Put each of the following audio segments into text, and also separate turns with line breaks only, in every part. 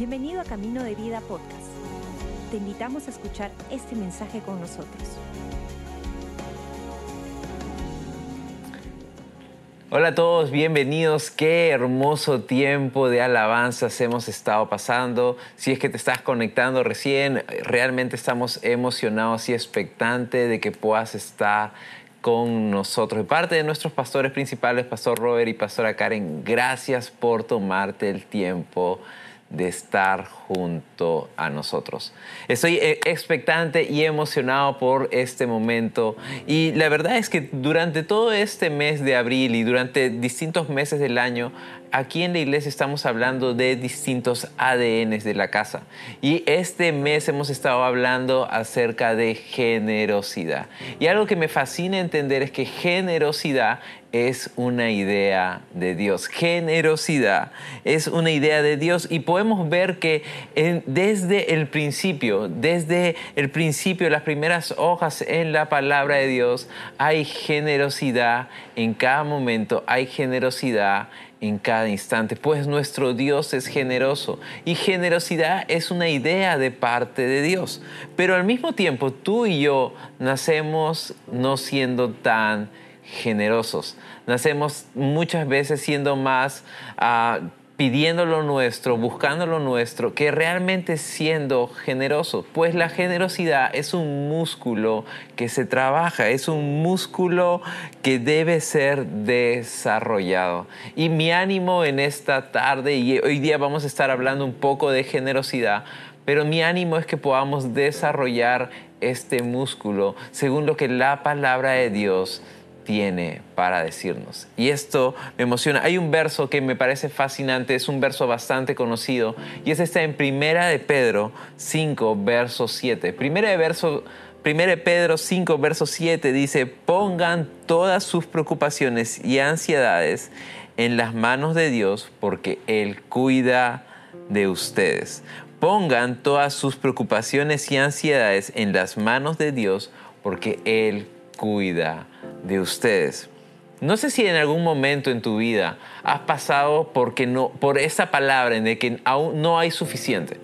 Bienvenido a Camino de Vida Podcast. Te invitamos a escuchar este mensaje con nosotros.
Hola a todos, bienvenidos. Qué hermoso tiempo de alabanzas hemos estado pasando. Si es que te estás conectando recién, realmente estamos emocionados y expectantes de que puedas estar con nosotros. De parte de nuestros pastores principales, Pastor Robert y Pastora Karen, gracias por tomarte el tiempo de estar junto a nosotros. Estoy eh, expectante y emocionado por este momento y la verdad es que durante todo este mes de abril y durante distintos meses del año aquí en la iglesia estamos hablando de distintos ADNs de la casa. Y este mes hemos estado hablando acerca de generosidad. Y algo que me fascina entender es que generosidad es una idea de Dios. Generosidad es una idea de Dios y podemos ver que desde el principio, desde el principio, las primeras hojas en la palabra de Dios, hay generosidad en cada momento, hay generosidad en cada instante, pues nuestro Dios es generoso y generosidad es una idea de parte de Dios. Pero al mismo tiempo tú y yo nacemos no siendo tan generosos, nacemos muchas veces siendo más uh, pidiendo lo nuestro, buscando lo nuestro, que realmente siendo generoso. Pues la generosidad es un músculo que se trabaja, es un músculo que debe ser desarrollado. Y mi ánimo en esta tarde, y hoy día vamos a estar hablando un poco de generosidad, pero mi ánimo es que podamos desarrollar este músculo según lo que la palabra de Dios tiene para decirnos. Y esto me emociona. Hay un verso que me parece fascinante, es un verso bastante conocido, y es este en Primera de Pedro 5, verso 7. Primera de, verso, Primera de Pedro 5, verso 7 dice, pongan todas sus preocupaciones y ansiedades en las manos de Dios, porque Él cuida de ustedes. Pongan todas sus preocupaciones y ansiedades en las manos de Dios, porque Él cuida de ustedes. No sé si en algún momento en tu vida has pasado porque no, por esa palabra en de que aún no hay suficiente.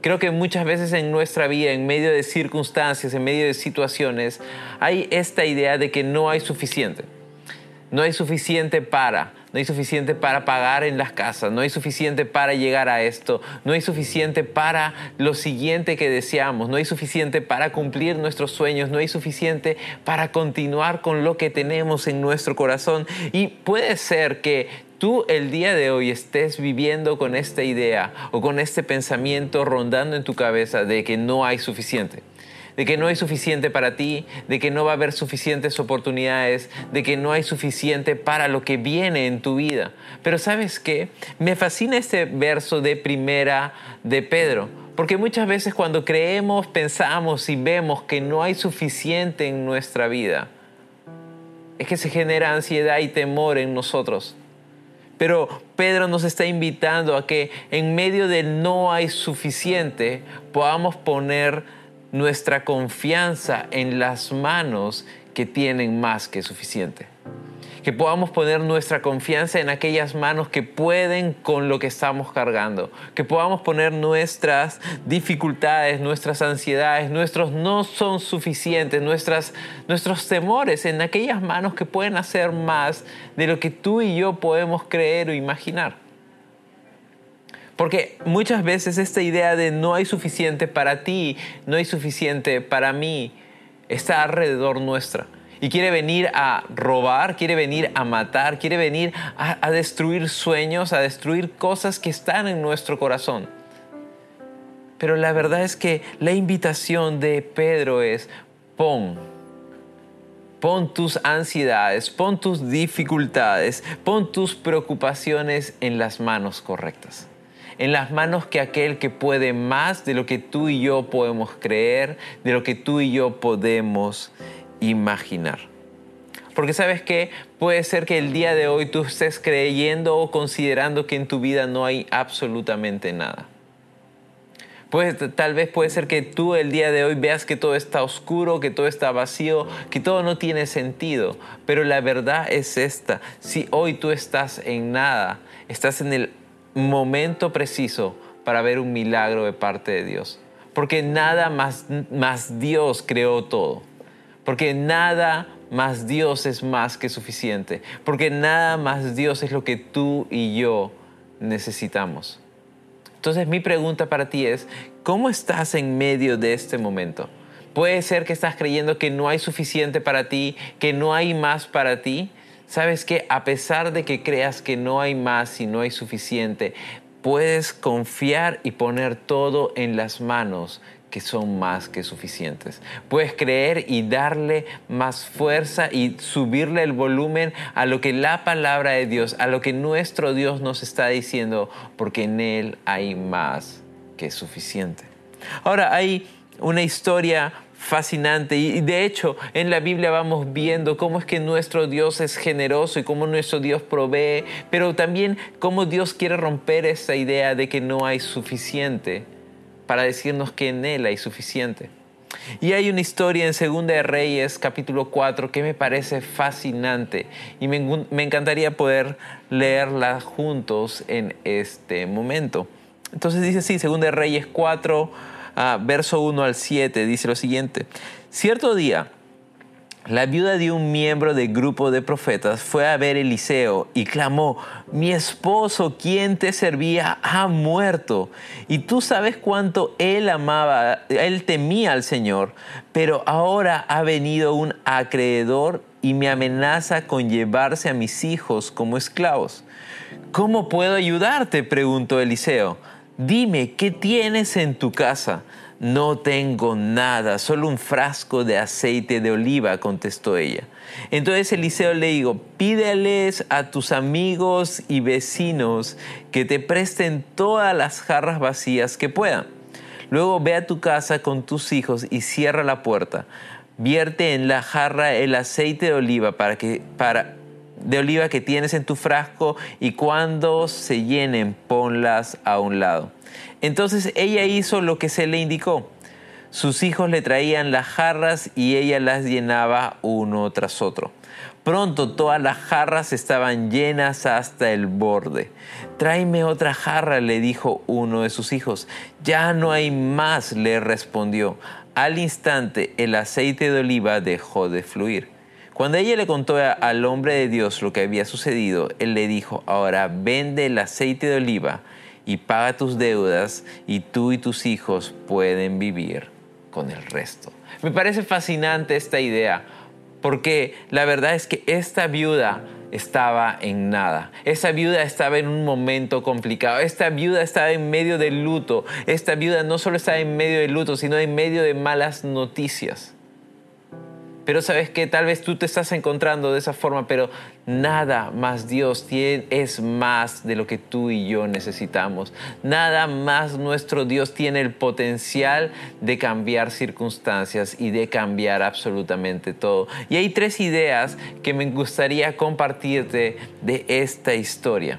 Creo que muchas veces en nuestra vida, en medio de circunstancias, en medio de situaciones, hay esta idea de que no hay suficiente. No hay suficiente para, no hay suficiente para pagar en las casas, no hay suficiente para llegar a esto, no hay suficiente para lo siguiente que deseamos, no hay suficiente para cumplir nuestros sueños, no hay suficiente para continuar con lo que tenemos en nuestro corazón. Y puede ser que tú el día de hoy estés viviendo con esta idea o con este pensamiento rondando en tu cabeza de que no hay suficiente de que no hay suficiente para ti, de que no va a haber suficientes oportunidades, de que no hay suficiente para lo que viene en tu vida. Pero sabes qué? Me fascina este verso de primera de Pedro, porque muchas veces cuando creemos, pensamos y vemos que no hay suficiente en nuestra vida, es que se genera ansiedad y temor en nosotros. Pero Pedro nos está invitando a que en medio del no hay suficiente podamos poner nuestra confianza en las manos que tienen más que suficiente. Que podamos poner nuestra confianza en aquellas manos que pueden con lo que estamos cargando. Que podamos poner nuestras dificultades, nuestras ansiedades, nuestros no son suficientes, nuestras, nuestros temores en aquellas manos que pueden hacer más de lo que tú y yo podemos creer o imaginar. Porque muchas veces esta idea de no hay suficiente para ti, no hay suficiente para mí, está alrededor nuestra. Y quiere venir a robar, quiere venir a matar, quiere venir a, destruir sueños, a destruir cosas que están en nuestro corazón. Pero la verdad es que la invitación de Pedro es, pon, pon tus ansiedades, pon tus dificultades, pon tus preocupaciones en las manos correctas en las manos que aquel que puede más de lo que tú y yo podemos creer, de lo que tú y yo podemos imaginar. Porque sabes que puede ser que el día de hoy tú estés creyendo o considerando que en tu vida no hay absolutamente nada. Pues, tal vez puede ser que tú el día de hoy veas que todo está oscuro, que todo está vacío, que todo no tiene sentido. Pero la verdad es esta. Si hoy tú estás en nada, estás en el momento preciso para ver un milagro de parte de Dios. Porque nada más, más Dios creó todo. Porque nada más Dios es más que suficiente. Porque nada más Dios es lo que tú y yo necesitamos. Entonces mi pregunta para ti es, ¿cómo estás en medio de este momento? Puede ser que estás creyendo que no hay suficiente para ti, que no hay más para ti. Sabes que a pesar de que creas que no hay más y no hay suficiente, puedes confiar y poner todo en las manos que son más que suficientes. Puedes creer y darle más fuerza y subirle el volumen a lo que la palabra de Dios, a lo que nuestro Dios nos está diciendo, porque en Él hay más que suficiente. Ahora hay una historia fascinante. Y de hecho, en la Biblia vamos viendo cómo es que nuestro Dios es generoso y cómo nuestro Dios provee, pero también cómo Dios quiere romper esa idea de que no hay suficiente para decirnos que en Él hay suficiente. Y hay una historia en Segunda de Reyes, capítulo 4, que me parece fascinante y me, me encantaría poder leerla juntos en este momento. Entonces dice así, Segunda de Reyes 4, Ah, verso 1 al 7, dice lo siguiente. Cierto día, la viuda de un miembro del grupo de profetas fue a ver Eliseo y clamó, mi esposo, quien te servía, ha muerto. Y tú sabes cuánto él amaba, él temía al Señor, pero ahora ha venido un acreedor y me amenaza con llevarse a mis hijos como esclavos. ¿Cómo puedo ayudarte? preguntó Eliseo dime, ¿qué tienes en tu casa? No tengo nada, solo un frasco de aceite de oliva, contestó ella. Entonces Eliseo le dijo, pídeles a tus amigos y vecinos que te presten todas las jarras vacías que puedan. Luego ve a tu casa con tus hijos y cierra la puerta. Vierte en la jarra el aceite de oliva para que, para, de oliva que tienes en tu frasco y cuando se llenen ponlas a un lado. Entonces ella hizo lo que se le indicó. Sus hijos le traían las jarras y ella las llenaba uno tras otro. Pronto todas las jarras estaban llenas hasta el borde. Tráeme otra jarra, le dijo uno de sus hijos. Ya no hay más, le respondió. Al instante el aceite de oliva dejó de fluir. Cuando ella le contó al hombre de Dios lo que había sucedido, él le dijo, ahora vende el aceite de oliva y paga tus deudas y tú y tus hijos pueden vivir con el resto. Me parece fascinante esta idea porque la verdad es que esta viuda estaba en nada. Esta viuda estaba en un momento complicado. Esta viuda estaba en medio del luto. Esta viuda no solo estaba en medio del luto, sino en medio de malas noticias. Pero sabes que tal vez tú te estás encontrando de esa forma, pero nada más Dios tiene, es más de lo que tú y yo necesitamos. Nada más nuestro Dios tiene el potencial de cambiar circunstancias y de cambiar absolutamente todo. Y hay tres ideas que me gustaría compartirte de esta historia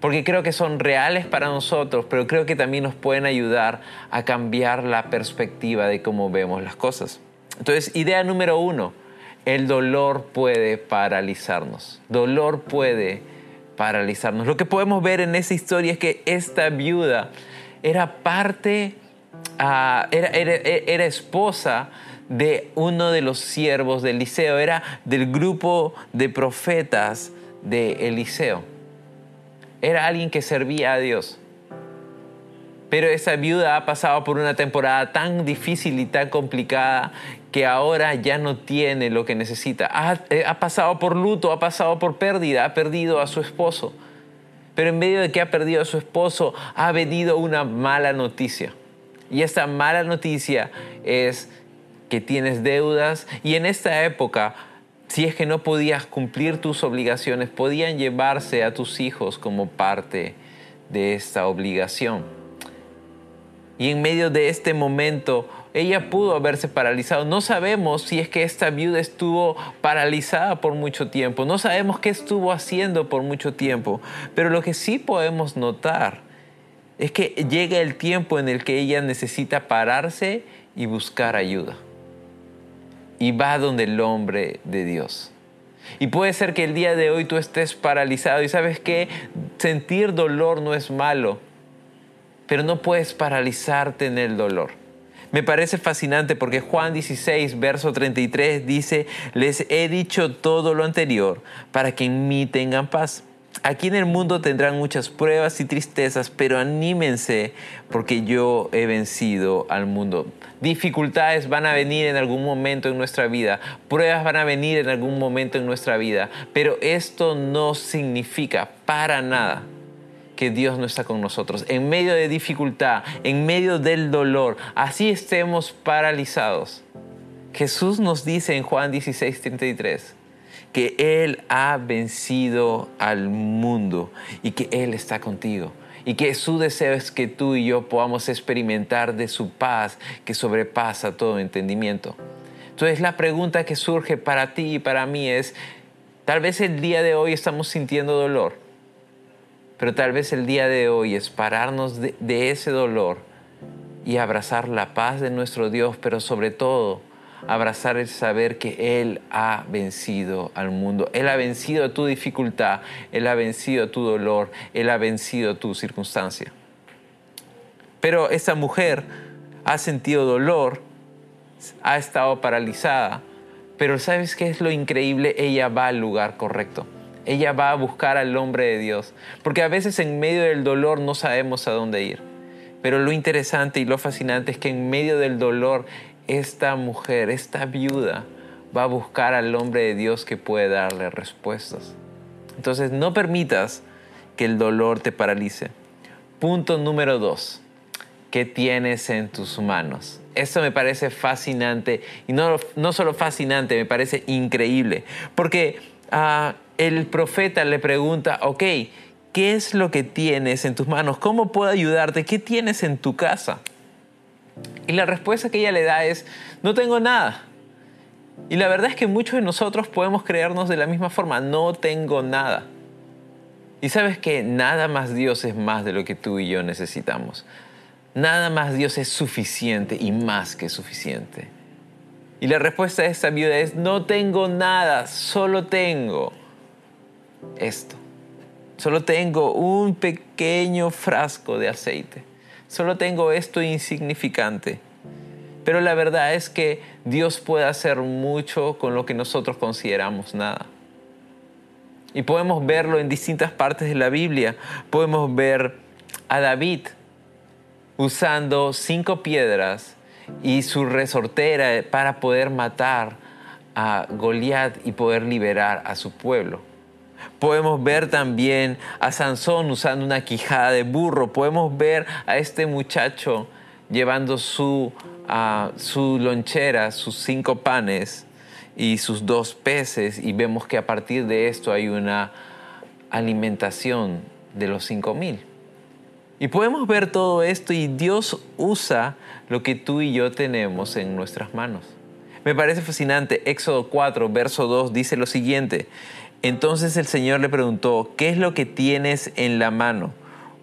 porque creo que son reales para nosotros, pero creo que también nos pueden ayudar a cambiar la perspectiva de cómo vemos las cosas. Entonces, idea número uno, el dolor puede paralizarnos. Dolor puede paralizarnos. Lo que podemos ver en esa historia es que esta viuda era parte, ah, era, esposa de uno de los siervos de Eliseo, era del grupo de profetas de Eliseo. Era alguien que servía a Dios. Pero esa viuda ha pasado por una temporada tan difícil y tan complicada que ahora ya no tiene lo que necesita. Eh, ha, pasado por luto, ha pasado por pérdida, ha perdido a su esposo. Pero en medio de que ha perdido a su esposo, ha venido una mala noticia. Y esta mala noticia es que tienes deudas y en esta época, si es que no podías cumplir tus obligaciones, podían llevarse a tus hijos como parte de esta obligación. Y en medio de este momento, ella pudo haberse paralizado. No sabemos si es que esta viuda estuvo paralizada por mucho tiempo. No sabemos qué estuvo haciendo por mucho tiempo. Pero lo que sí podemos notar es que llega el tiempo en el que ella necesita pararse y buscar ayuda. Y va donde el hombre de Dios. Y puede ser que el día de hoy tú estés paralizado y sabes que sentir dolor no es malo pero no puedes paralizarte en el dolor. Me parece fascinante porque Juan 16, verso 33 dice, les he dicho todo lo anterior para que en mí tengan paz. Aquí en el mundo tendrán muchas pruebas y tristezas, pero anímense porque yo he vencido al mundo. Dificultades van a venir en algún momento en nuestra vida, pruebas van a venir en algún momento en nuestra vida, pero esto no significa para nada que Dios no está con nosotros. En medio de dificultad, en medio del dolor, así estemos paralizados. Jesús nos dice en Juan 16, 33, que Él ha vencido al mundo y que Él está contigo. Y que su deseo es que tú y yo podamos experimentar de su paz que sobrepasa todo entendimiento. Entonces la pregunta que surge para ti y para mí es, tal vez el día de hoy estamos sintiendo dolor, pero tal vez el día de hoy es pararnos de, de ese dolor y abrazar la paz de nuestro Dios, pero sobre todo abrazar el saber que Él ha vencido al mundo. Él ha vencido tu dificultad, Él ha vencido tu dolor, Él ha vencido tu circunstancia. Pero esa mujer ha sentido dolor, ha estado paralizada, pero ¿sabes qué es lo increíble? Ella va al lugar correcto. Ella va a buscar al hombre de Dios, porque a veces en medio del dolor no sabemos a dónde ir. Pero lo interesante y lo fascinante es que en medio del dolor esta mujer, esta viuda, va a buscar al hombre de Dios que puede darle respuestas. Entonces no permitas que el dolor te paralice. Punto número dos, ¿qué tienes en tus manos? Esto me parece fascinante y no, no solo fascinante, me parece increíble, porque el profeta le pregunta, ok, ¿qué es lo que tienes en tus manos? ¿Cómo puedo ayudarte? ¿Qué tienes en tu casa? Y la respuesta que ella le da es, no tengo nada. Y la verdad es que muchos de nosotros podemos creernos de la misma forma, no tengo nada. Y sabes que nada más Dios es más de lo que tú y yo necesitamos. Nada más Dios es suficiente y más que suficiente. Y la respuesta de esta viuda es, no tengo nada, solo tengo esto. Solo tengo un pequeño frasco de aceite. Solo tengo esto insignificante. Pero la verdad es que Dios puede hacer mucho con lo que nosotros consideramos nada. Y podemos verlo en distintas partes de la Biblia. Podemos ver a David usando cinco piedras y su resortera para poder matar a Goliat y poder liberar a su pueblo. Podemos ver también a Sansón usando una quijada de burro. Podemos ver a este muchacho llevando su, su lonchera, sus cinco panes y sus dos peces y vemos que a partir de esto hay una alimentación de los cinco mil. Y podemos ver todo esto y Dios usa lo que tú y yo tenemos en nuestras manos. Me parece fascinante. Éxodo 4, verso 2 dice lo siguiente. Entonces el Señor le preguntó, ¿qué es lo que tienes en la mano?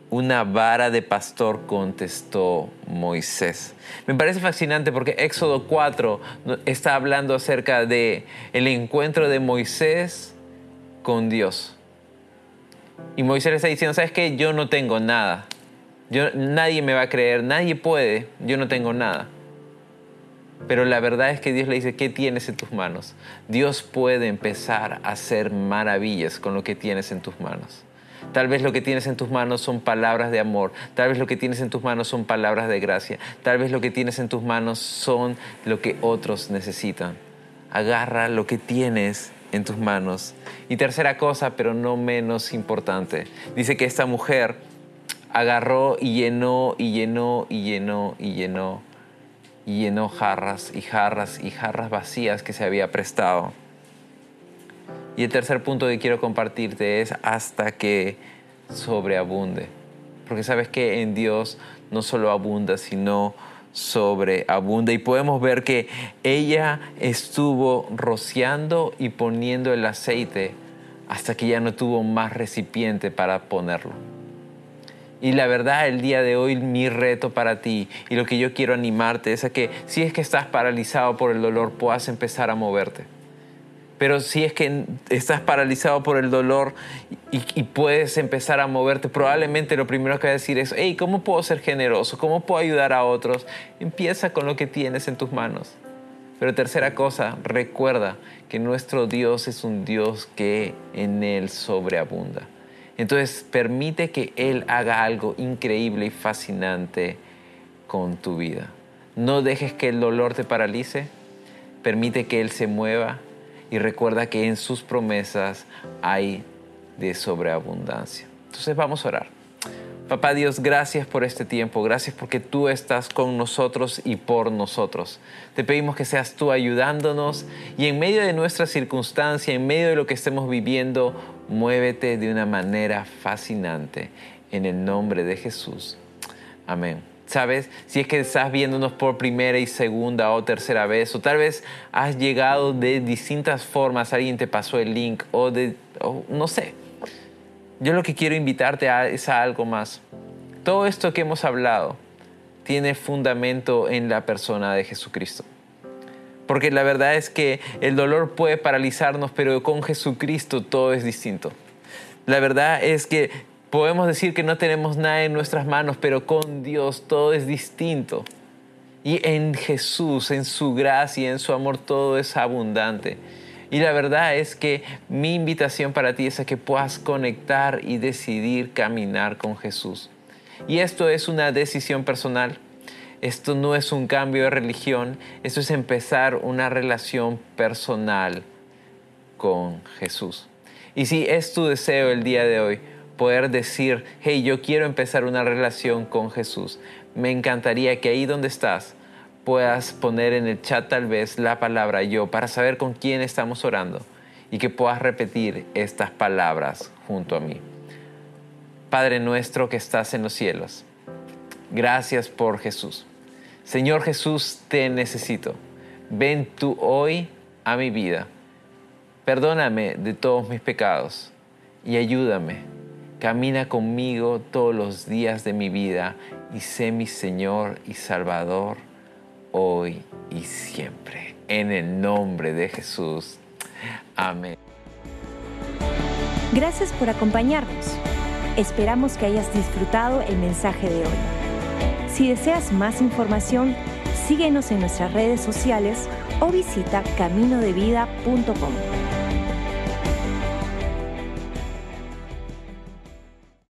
Una vara de pastor, contestó Moisés. Me parece fascinante porque Éxodo 4 está hablando acerca de el encuentro de Moisés con Dios. Y Moisés le está diciendo, ¿sabes qué? Yo no tengo nada. Yo, nadie me va a creer, nadie puede, yo no tengo nada. Pero la verdad es que Dios le dice, ¿qué tienes en tus manos? Dios puede empezar a hacer maravillas con lo que tienes en tus manos. Tal vez lo que tienes en tus manos son palabras de amor, tal vez lo que tienes en tus manos son palabras de gracia, tal vez lo que tienes en tus manos son lo que otros necesitan. Agarra lo que tienes en tus manos. Y tercera cosa, pero no menos importante, dice que esta mujer agarró y llenó y llenó y llenó y llenó y llenó jarras y jarras y jarras vacías que se había prestado. Y el tercer punto que quiero compartirte es hasta que sobreabunde. Porque sabes que en Dios no solo abunda, sino sobreabunda. Y podemos ver que ella estuvo rociando y poniendo el aceite hasta que ya no tuvo más recipiente para ponerlo. Y la verdad, el día de hoy, mi reto para ti y lo que yo quiero animarte es a que si es que estás paralizado por el dolor, puedas empezar a moverte. Pero si es que estás paralizado por el dolor y, puedes empezar a moverte, probablemente lo primero que vas a decir es, hey, ¿cómo puedo ser generoso? ¿Cómo puedo ayudar a otros? Empieza con lo que tienes en tus manos. Pero tercera cosa, recuerda que nuestro Dios es un Dios que en Él sobreabunda. Entonces permite que Él haga algo increíble y fascinante con tu vida. No dejes que el dolor te paralice, permite que Él se mueva y recuerda que en sus promesas hay de sobreabundancia. Entonces vamos a orar. Papá Dios, gracias por este tiempo, gracias porque tú estás con nosotros y por nosotros. Te pedimos que seas tú ayudándonos y en medio de nuestra circunstancia, en medio de lo que estemos viviendo, muévete de una manera fascinante. En el nombre de Jesús. Amén. ¿Sabes? Si es que estás viéndonos por primera y segunda o tercera vez, o tal vez has llegado de distintas formas, alguien te pasó el link, o de, no sé. Yo lo que quiero invitarte a, es a algo más. Todo esto que hemos hablado tiene fundamento en la persona de Jesucristo. Porque la verdad es que el dolor puede paralizarnos, pero con Jesucristo todo es distinto. La verdad es que Podemos decir que no tenemos nada en nuestras manos, pero con Dios todo es distinto. Y en Jesús, en su gracia, en su amor, todo es abundante. Y la verdad es que mi invitación para ti es a que puedas conectar y decidir caminar con Jesús. Y esto es una decisión personal. Esto no es un cambio de religión. Esto es empezar una relación personal con Jesús. Y si es tu deseo el día de hoy, poder decir, hey, yo quiero empezar una relación con Jesús. Me encantaría que ahí donde estás puedas poner en el chat tal vez la palabra yo para saber con quién estamos orando y que puedas repetir estas palabras junto a mí. Padre nuestro que estás en los cielos, gracias por Jesús. Señor Jesús, te necesito. Ven tú hoy a mi vida. Perdóname de todos mis pecados y ayúdame Camina conmigo todos los días de mi vida y sé mi Señor y Salvador hoy y siempre. En el nombre de Jesús. Amén.
Gracias por acompañarnos. Esperamos que hayas disfrutado el mensaje de hoy. Si deseas más información, síguenos en nuestras redes sociales o visita caminodevida.com.